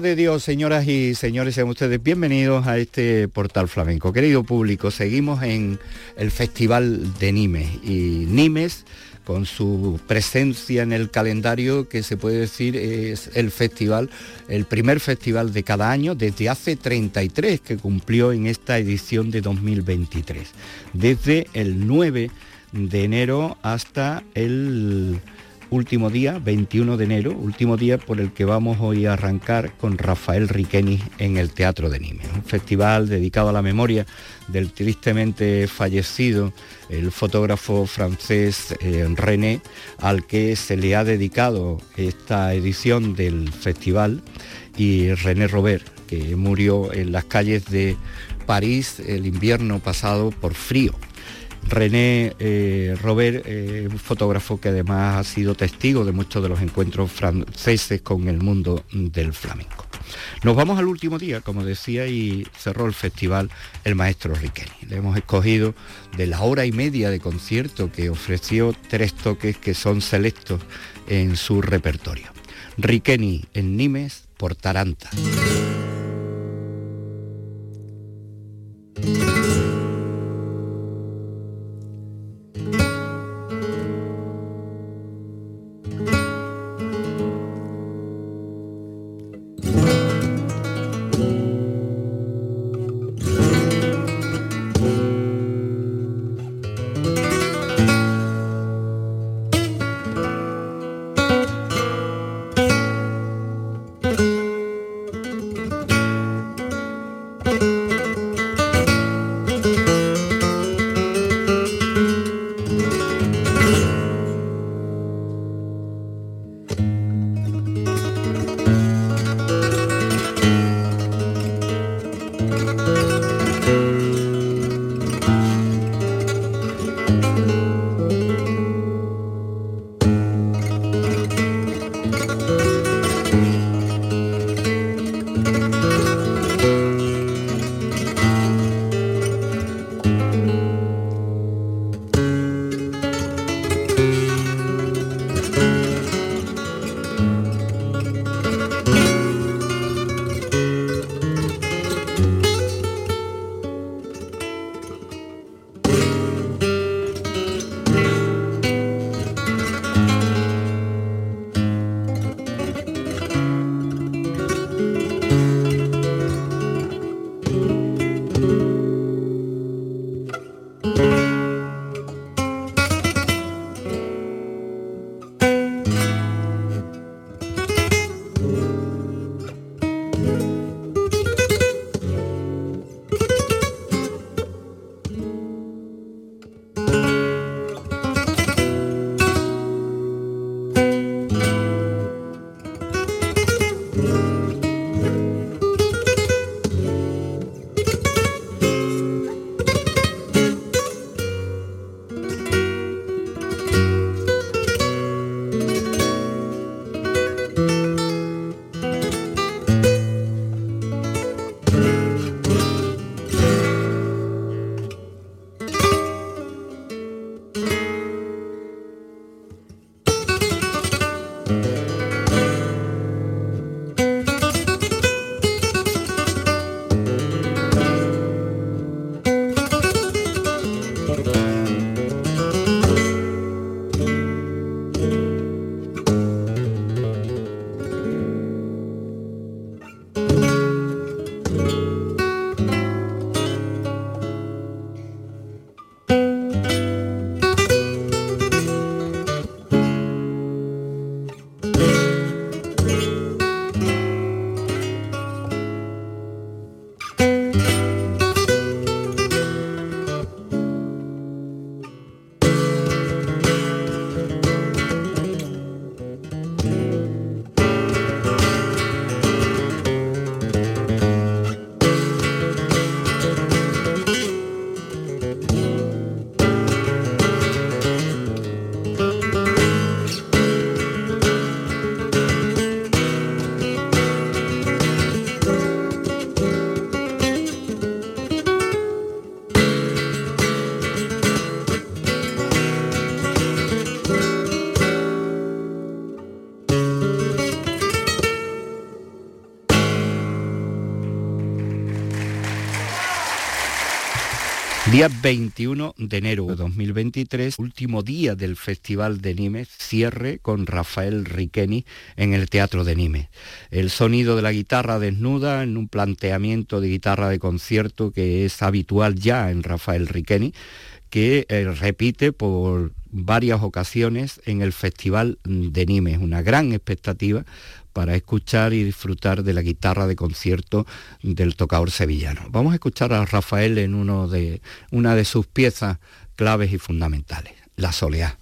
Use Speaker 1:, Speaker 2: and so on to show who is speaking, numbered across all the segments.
Speaker 1: de Dios, señoras y señores, sean ustedes bienvenidos a este portal flamenco. Querido público, seguimos en el Festival de Nimes y Nimes con su presencia en el calendario que se puede decir es el festival, el primer festival de cada año desde hace 33 que cumplió en esta edición de 2023, desde el 9 de enero hasta el último día, 21 de enero, último día por el que vamos hoy a arrancar con Rafael Riqueni en el Teatro de Nimes, un festival dedicado a la memoria del tristemente fallecido el fotógrafo francés eh, René, al que se le ha dedicado esta edición del festival, y René Robert, que murió en las calles de París el invierno pasado por frío. René eh, Robert, eh, un fotógrafo que además ha sido testigo de muchos de los encuentros franceses con el mundo del flamenco. Nos vamos al último día, como decía, y cerró el festival el maestro Riqueni. Le hemos escogido de la hora y media de concierto que ofreció tres toques que son selectos en su repertorio. Riqueni en Nimes por Taranta. 21 de enero de 2023, último día del Festival de Nimes, cierre con Rafael Riqueni en el Teatro de Nimes. El sonido de la guitarra desnuda en un planteamiento de guitarra de concierto que es habitual ya en Rafael Riqueni, que eh, repite por varias ocasiones en el Festival de Nimes. Una gran expectativa para escuchar y disfrutar de la guitarra de concierto del tocador sevillano. Vamos a escuchar a Rafael en uno de, una de sus piezas claves y fundamentales, La Soleá.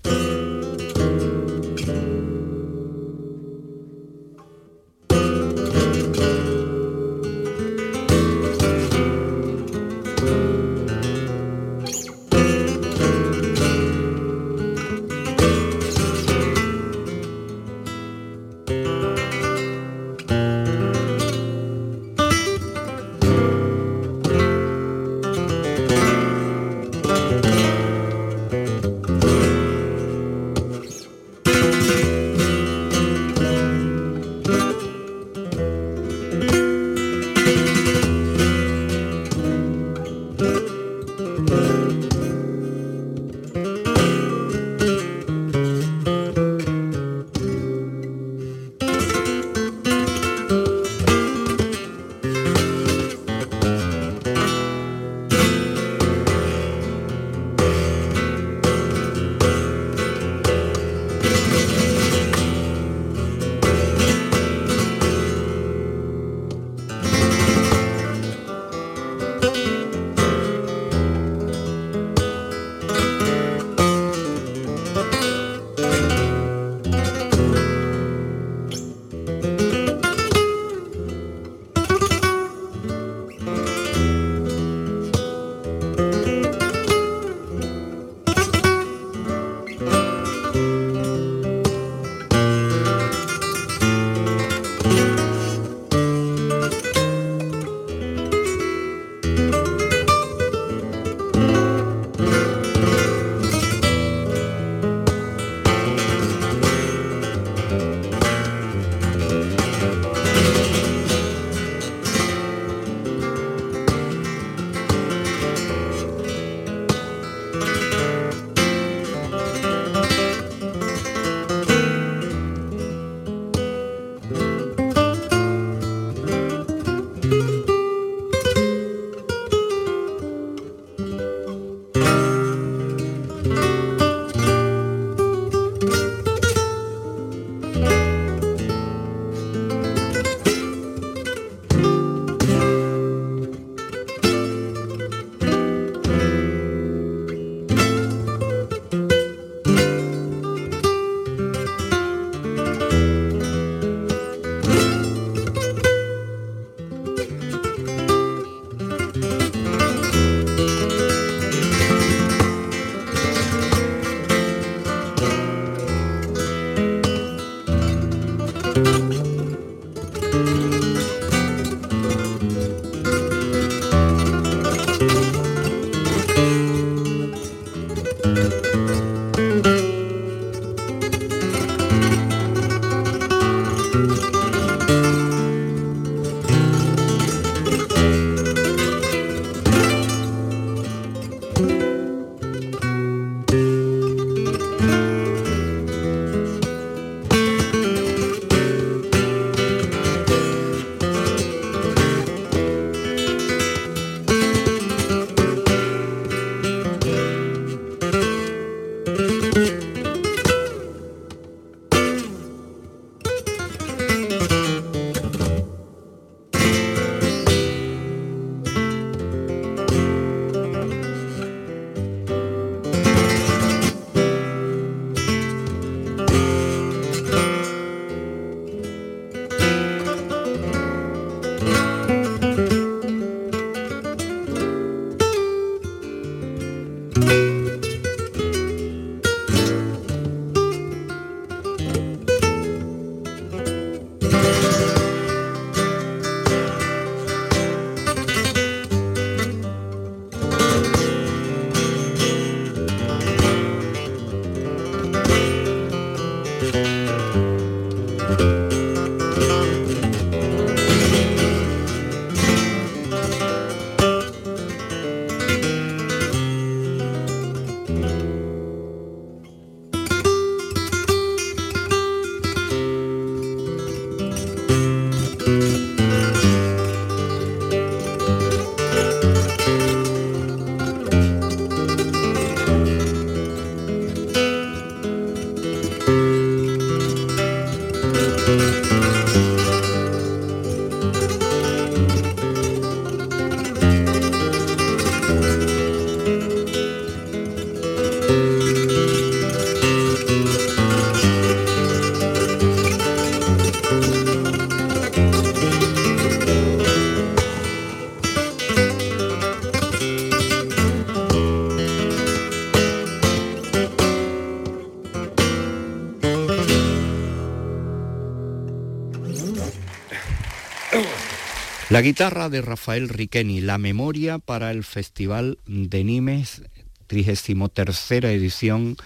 Speaker 1: La guitarra de Rafael Riqueni, la memoria para el Festival de Nimes, 33 edición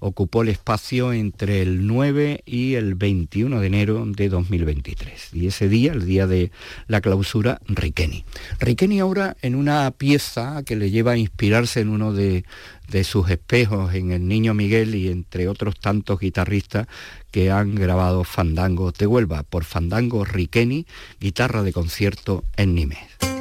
Speaker 1: ocupó el espacio entre el 9 y el 21 de enero de 2023. Y ese día, el día de la clausura, Riqueni. Riqueni ahora en una pieza que le lleva a inspirarse en uno de, de sus espejos, en el Niño Miguel y entre otros tantos guitarristas que han grabado fandangos de Huelva. Por Fandango Riqueni, guitarra de concierto en Nimes.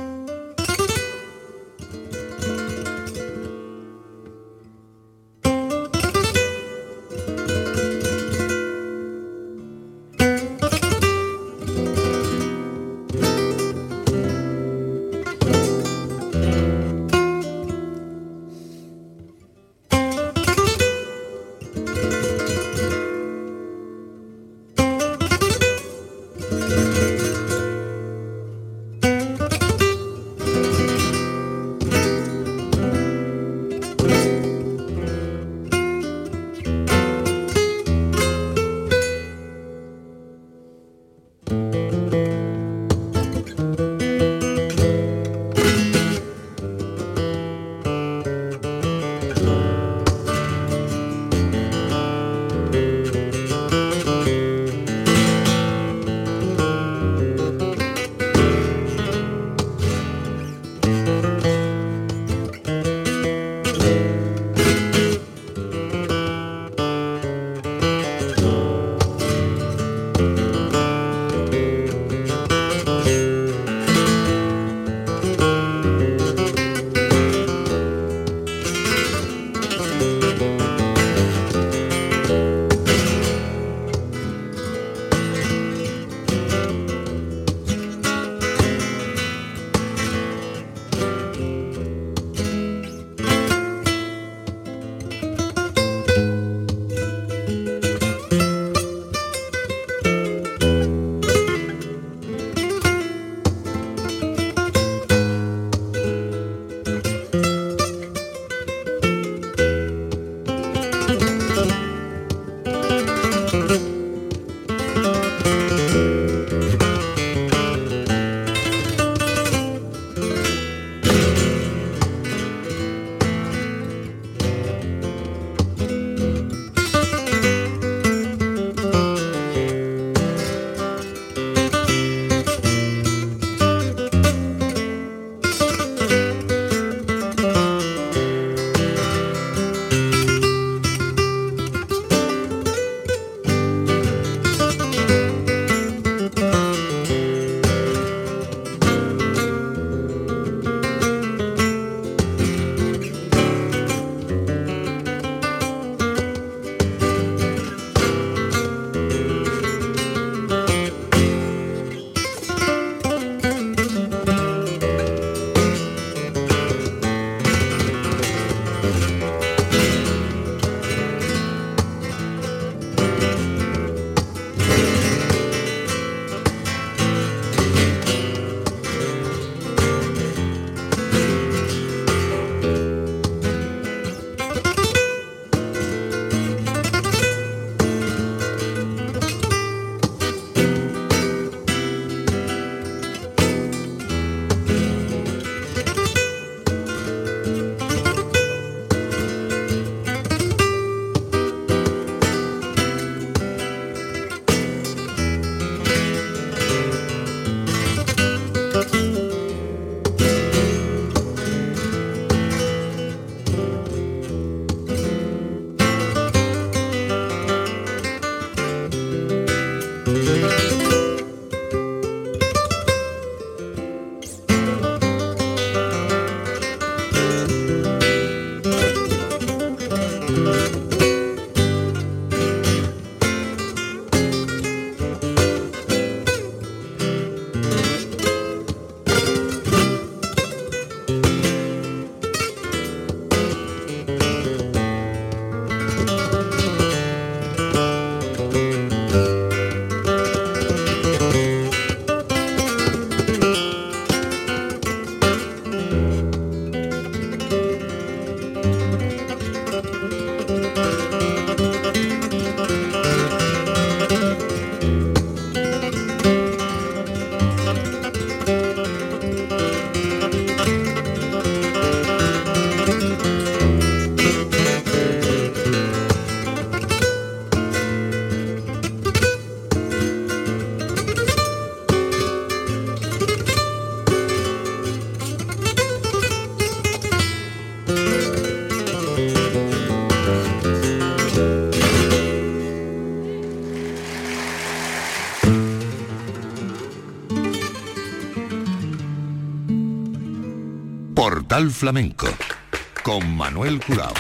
Speaker 2: Portal Flamenco con Manuel Curao.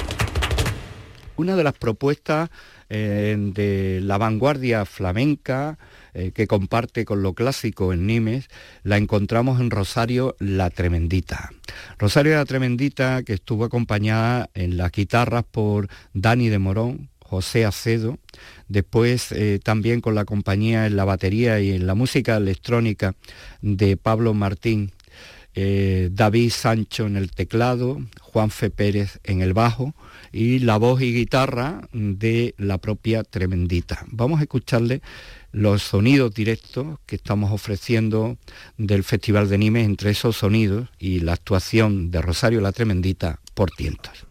Speaker 3: Una de las propuestas eh, de la vanguardia flamenca eh, que comparte con lo clásico en Nimes, la encontramos en Rosario La Tremendita. Rosario La Tremendita que estuvo acompañada en las guitarras por Dani de Morón, José Acedo, después eh, también con la compañía en la batería y en la música electrónica de Pablo Martín eh, David Sancho en el teclado, Juan Fe Pérez en el bajo y la voz y guitarra de la propia Tremendita. Vamos a escucharle los sonidos directos que estamos ofreciendo del Festival de Nimes, entre esos sonidos y la actuación de Rosario la Tremendita por tientos.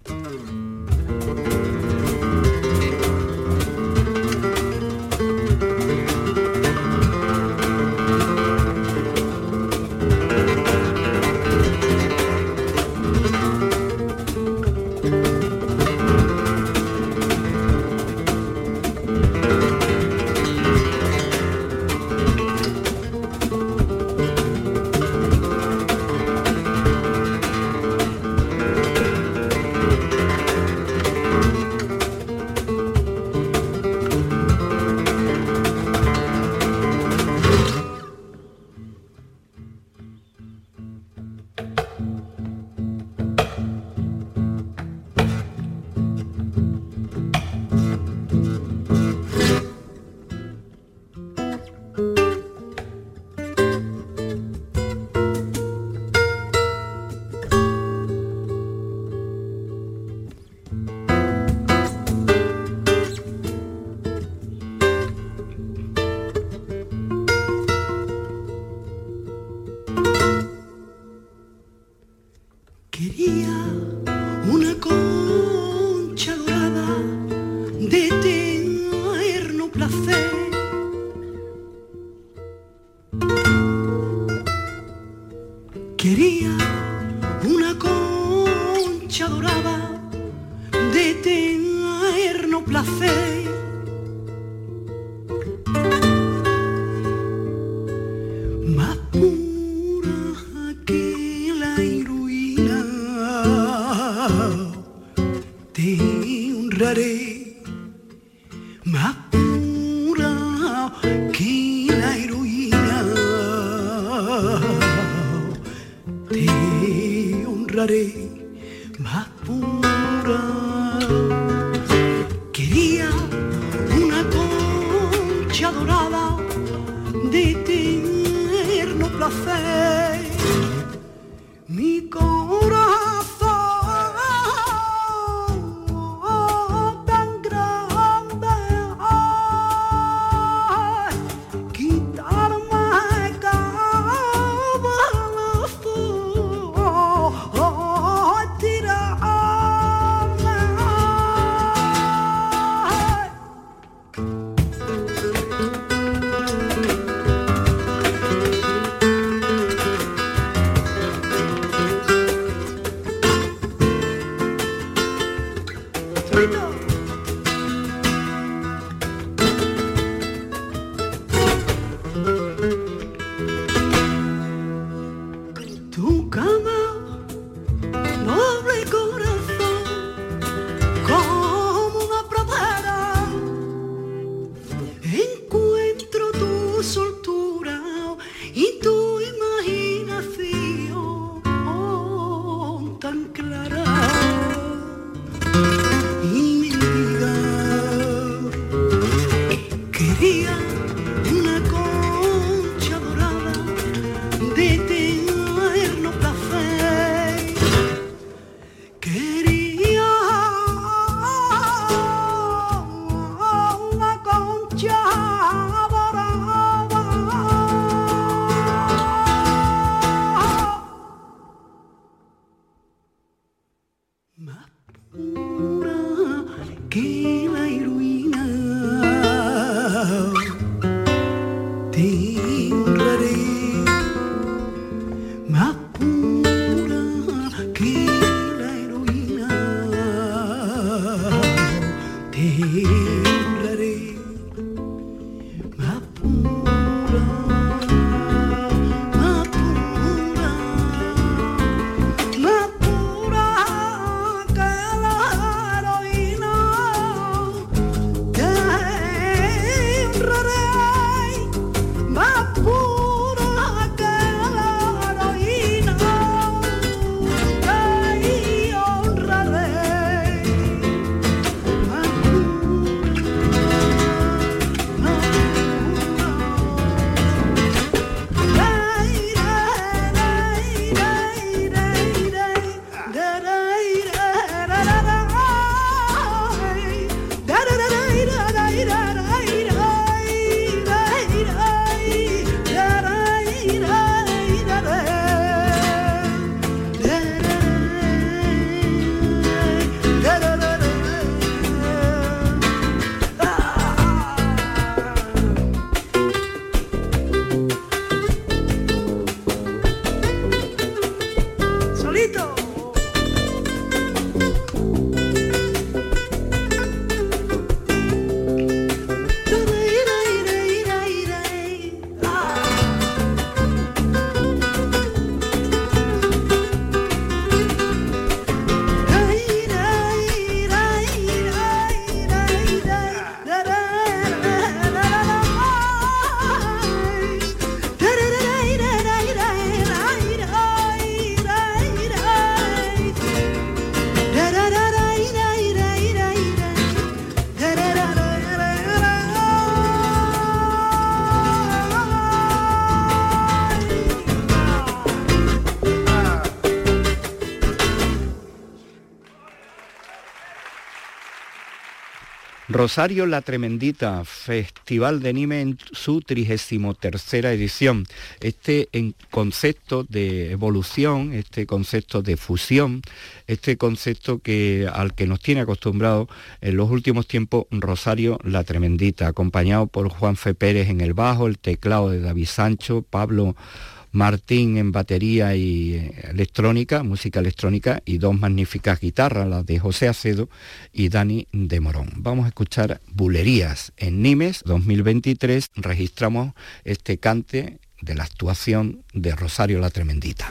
Speaker 3: Freedom.
Speaker 1: Rosario La Tremendita, Festival de Anime en su 33 edición. Este en concepto de evolución, este concepto de fusión, este concepto que, al que nos tiene acostumbrado en los últimos tiempos Rosario La Tremendita, acompañado por Juan Fe Pérez en el bajo, el teclado de David Sancho, Pablo Martín en batería y eh, electrónica, música electrónica y dos magníficas guitarras, las de José Acedo y Dani de Morón. Vamos a escuchar Bulerías en Nimes 2023. Registramos este cante de la actuación de Rosario la Tremendita.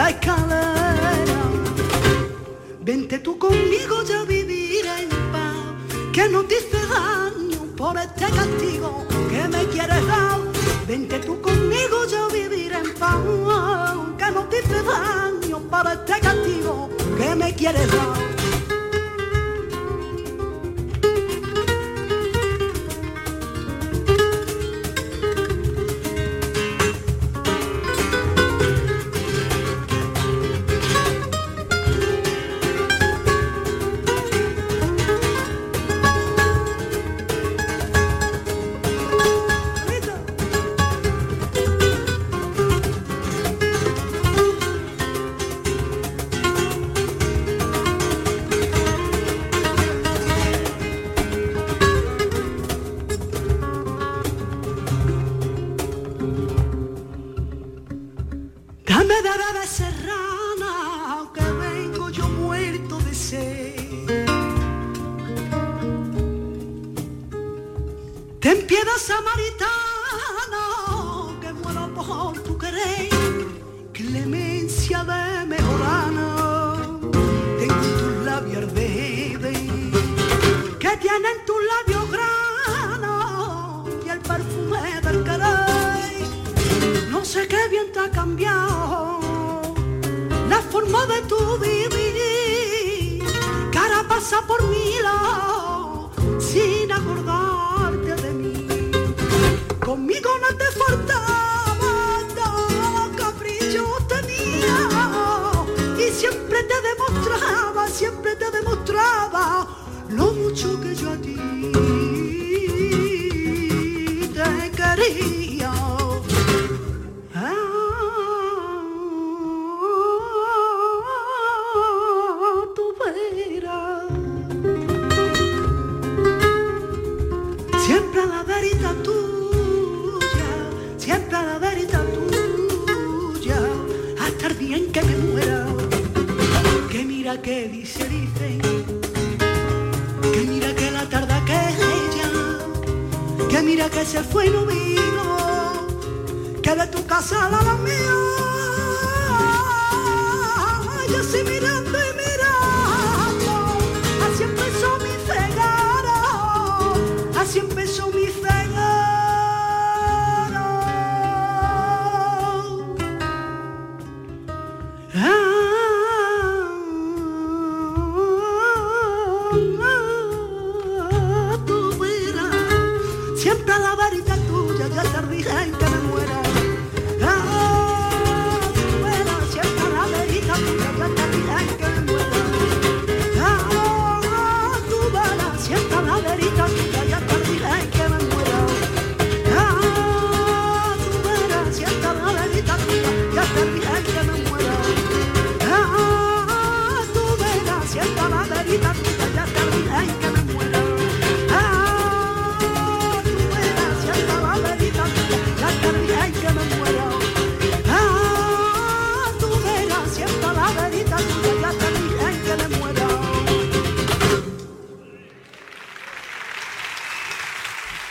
Speaker 3: La escalera. Vente tú conmigo ya vivir en paz, que no te hice daño por este castigo que me quieres dar. Vente tú conmigo ya vivir en paz, que no te hice daño por este castigo que me quieres dar.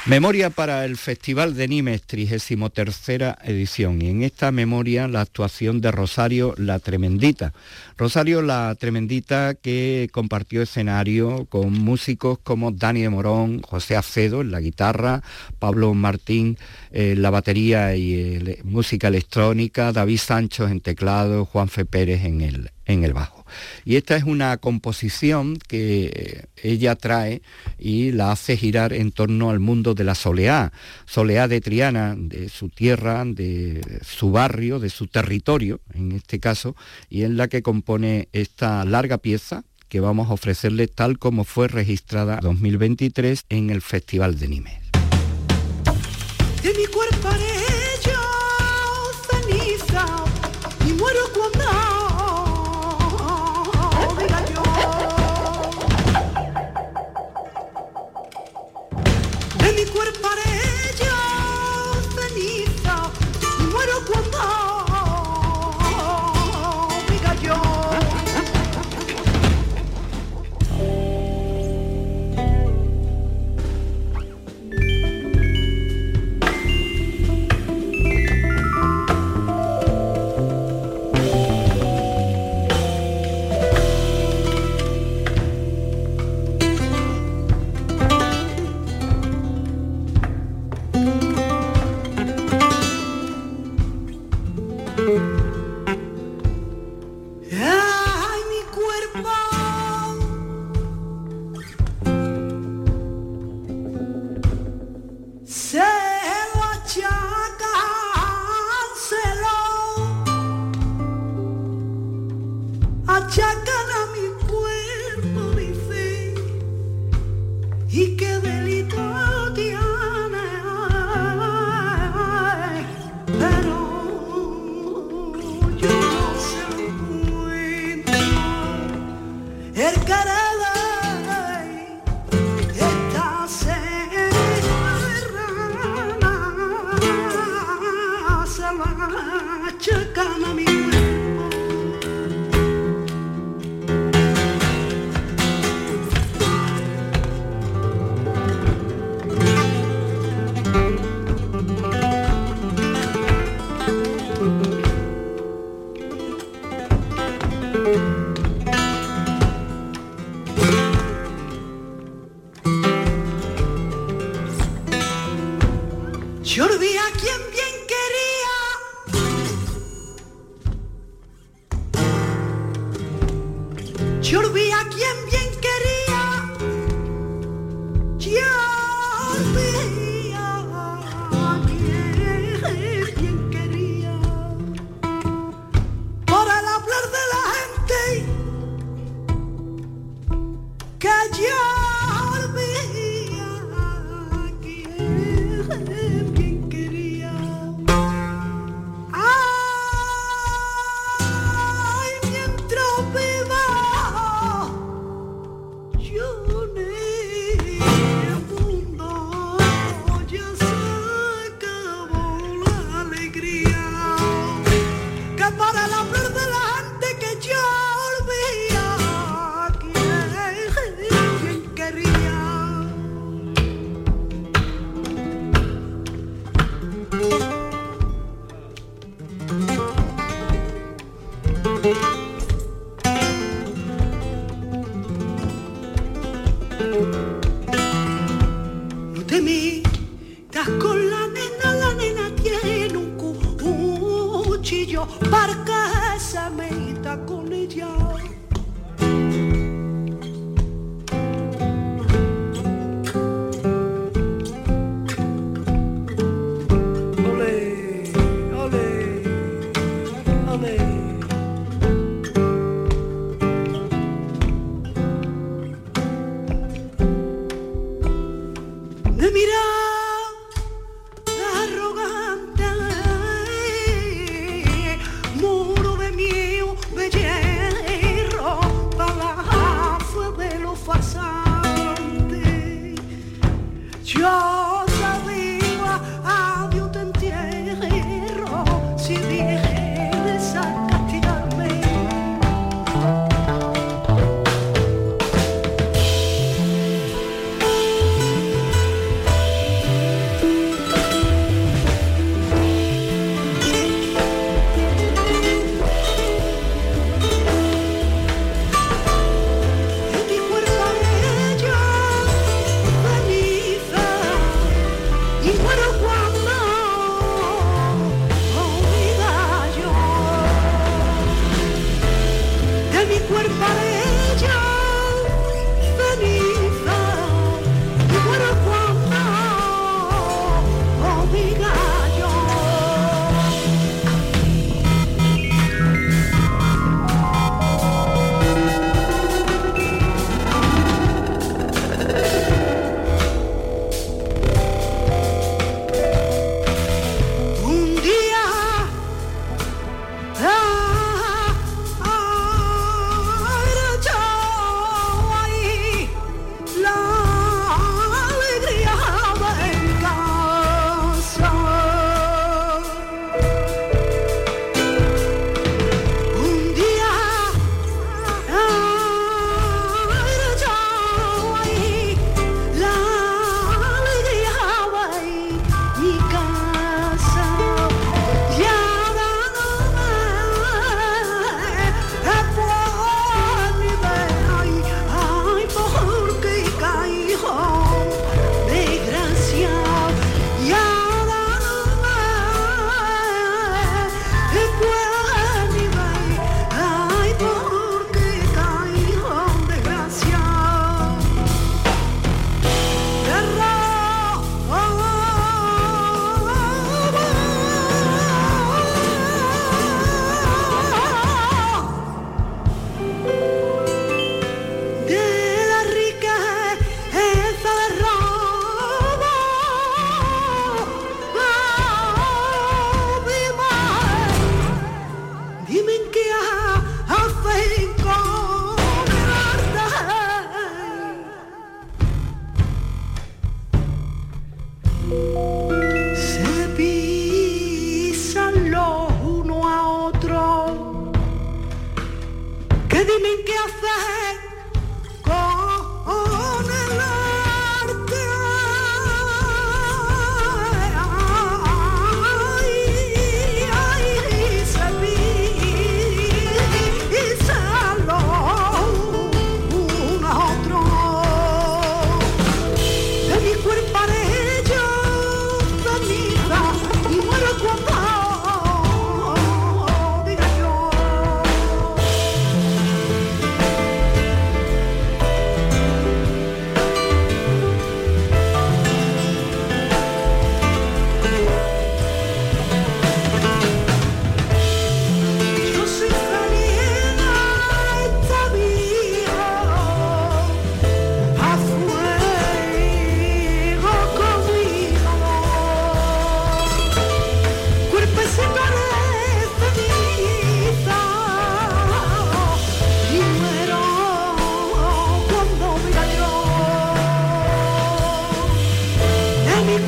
Speaker 1: Memoria para el Festival de Nimes, 33 edición. Y en esta memoria la actuación de Rosario La Tremendita. Rosario La Tremendita que compartió escenario con músicos como Dani de Morón, José Acedo en la guitarra, Pablo Martín eh, la batería y eh, música electrónica, David Sanchos en teclado, Juanfe Pérez en el, en el bajo. Y esta es una composición que eh, ella trae y la hace girar en torno al mundo de la soleá, soleá de Triana, de su tierra, de su barrio, de su territorio, en este caso, y en la que compone esta larga pieza que vamos a ofrecerle tal como fue registrada 2023 en el Festival de Nimes
Speaker 3: de mi cuerpo haré.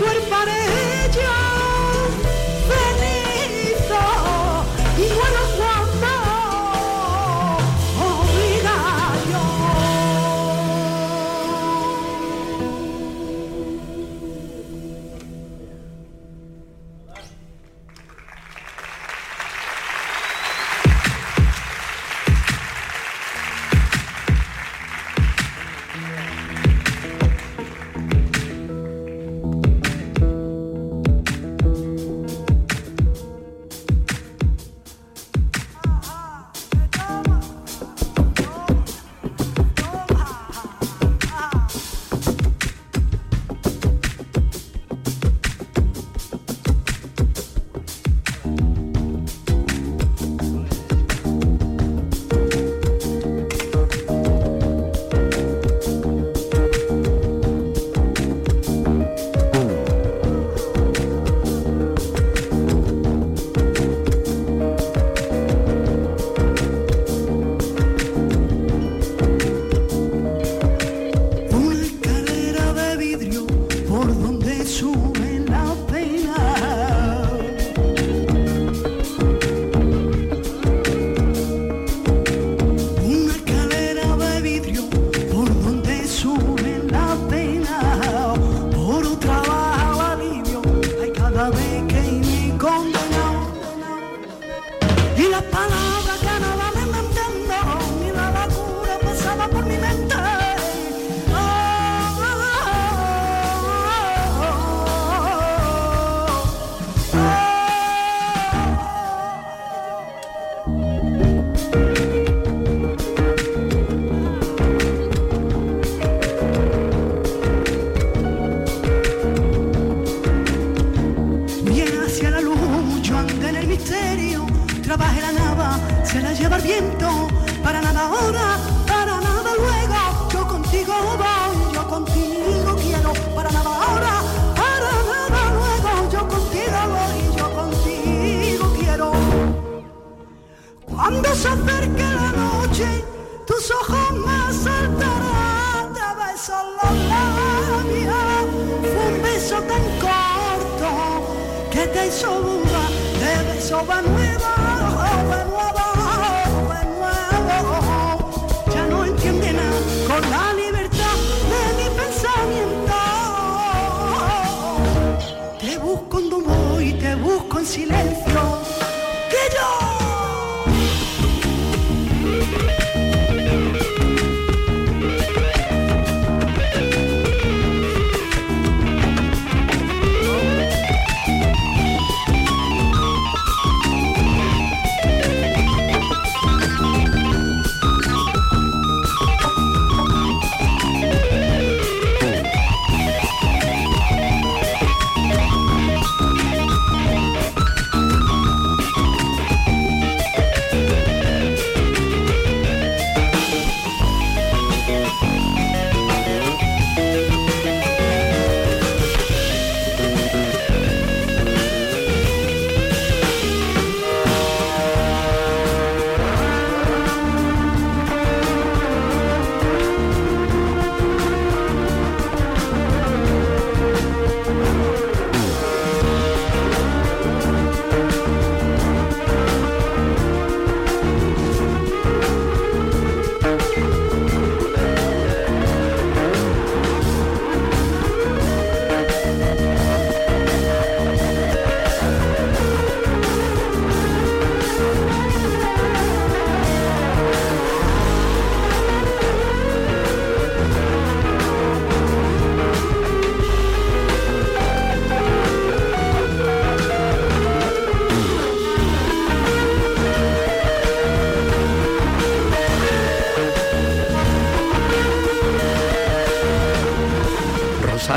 Speaker 3: cuerpo it?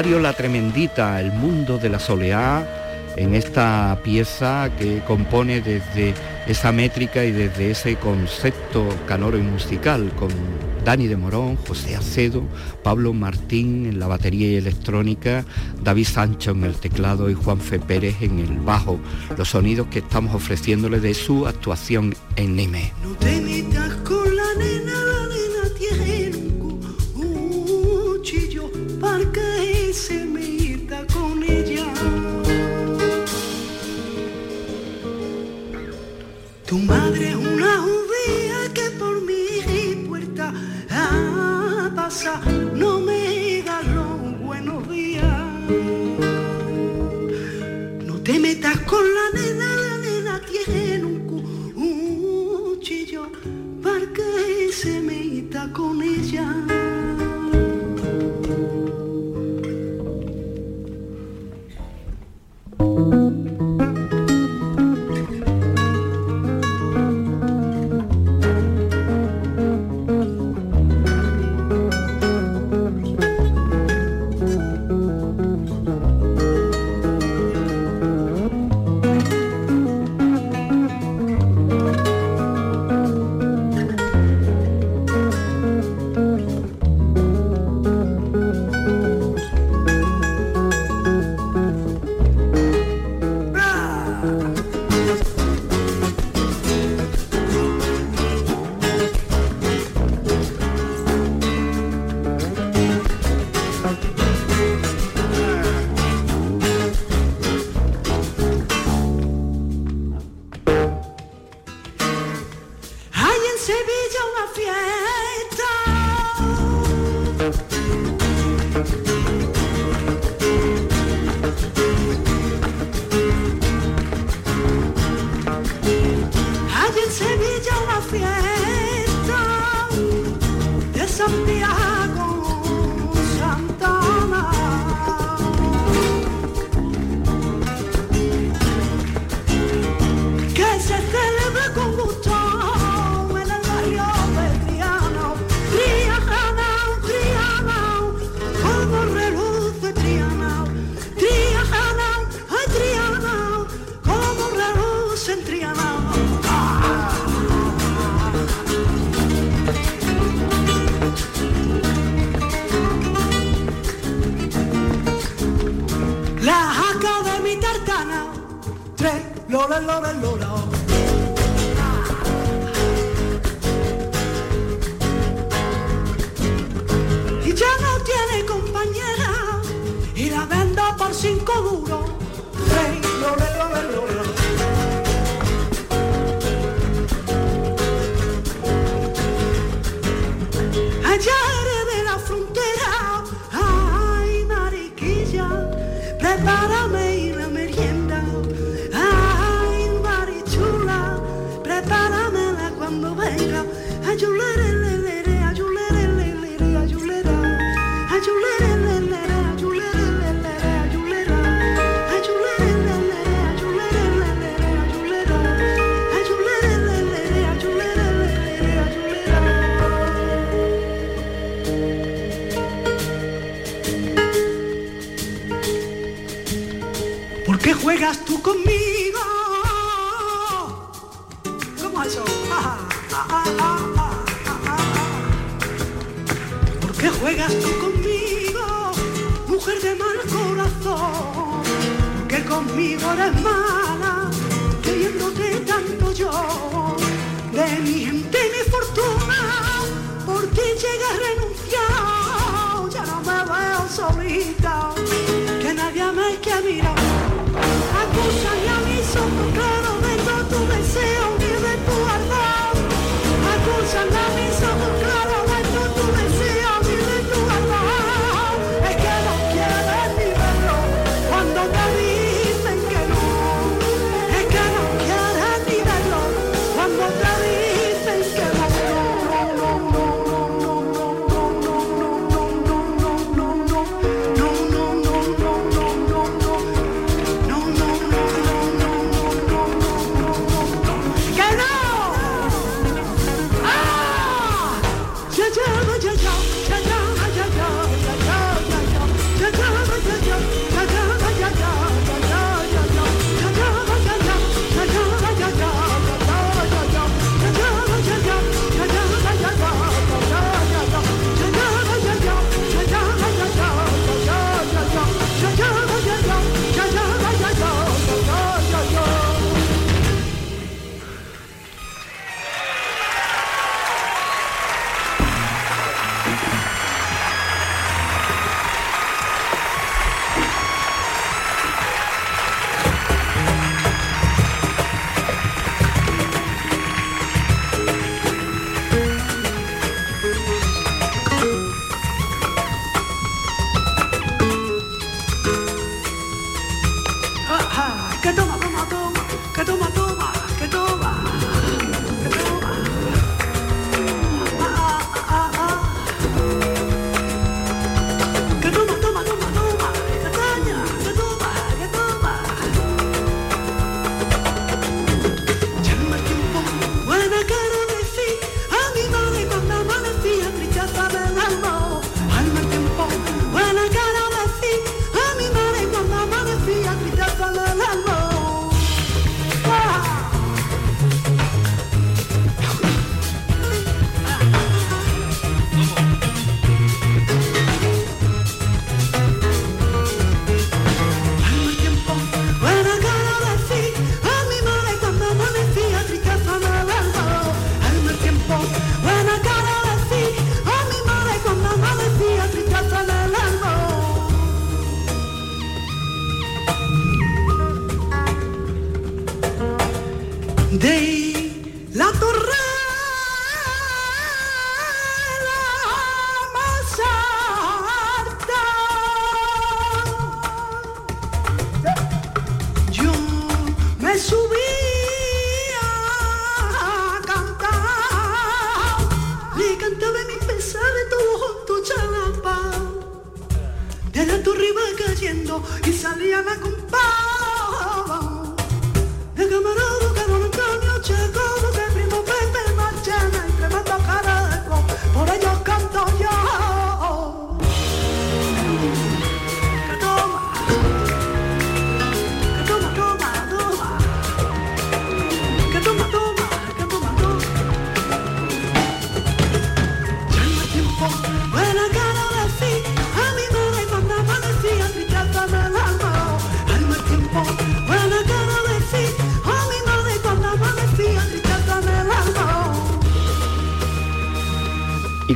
Speaker 3: La
Speaker 1: Tremendita, el mundo de la soleá, en esta pieza que compone desde esa métrica y desde ese concepto canoro y musical con Dani de Morón, José Acedo, Pablo Martín en la batería y electrónica, David Sancho en el teclado y Juan Fe Pérez en el bajo, los sonidos que estamos ofreciéndole de su actuación en Nime.
Speaker 3: Una judía que por mi puerta pasa, no me Con combustión me el barrio del trianao, tría janao, tría janao, como reluce el trianao, tría el trianao, como reluz el trianao. La jaca de mi tartana. tres, lo del lo del. Then he 感动了吗？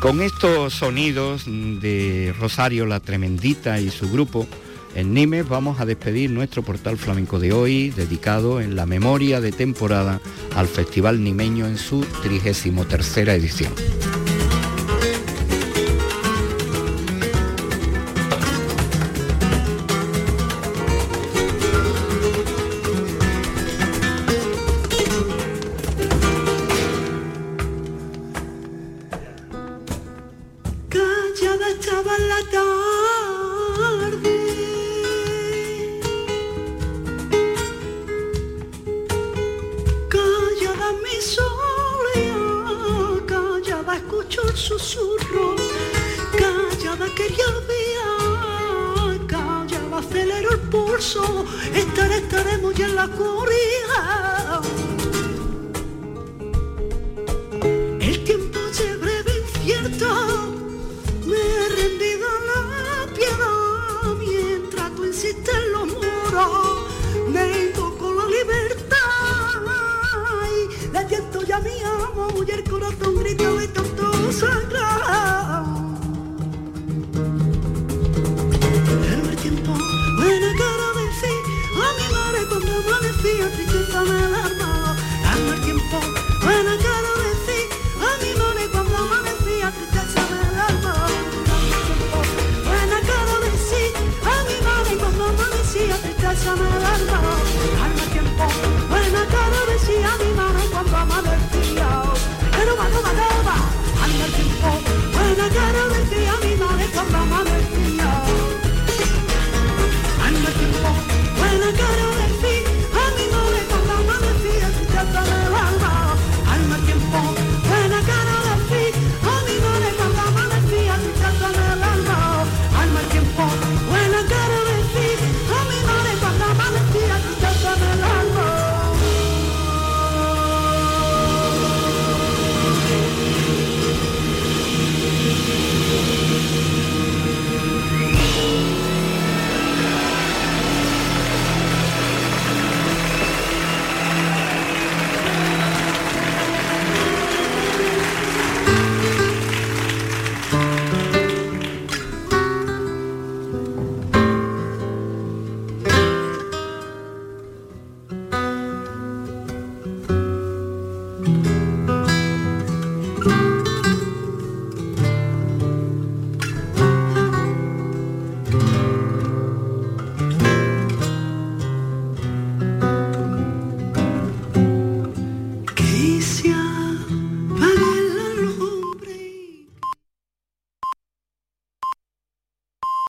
Speaker 3: Con estos sonidos de Rosario la Tremendita y su grupo, en Nimes vamos a despedir nuestro portal flamenco de hoy, dedicado en la memoria de temporada al Festival Nimeño en su 33 edición.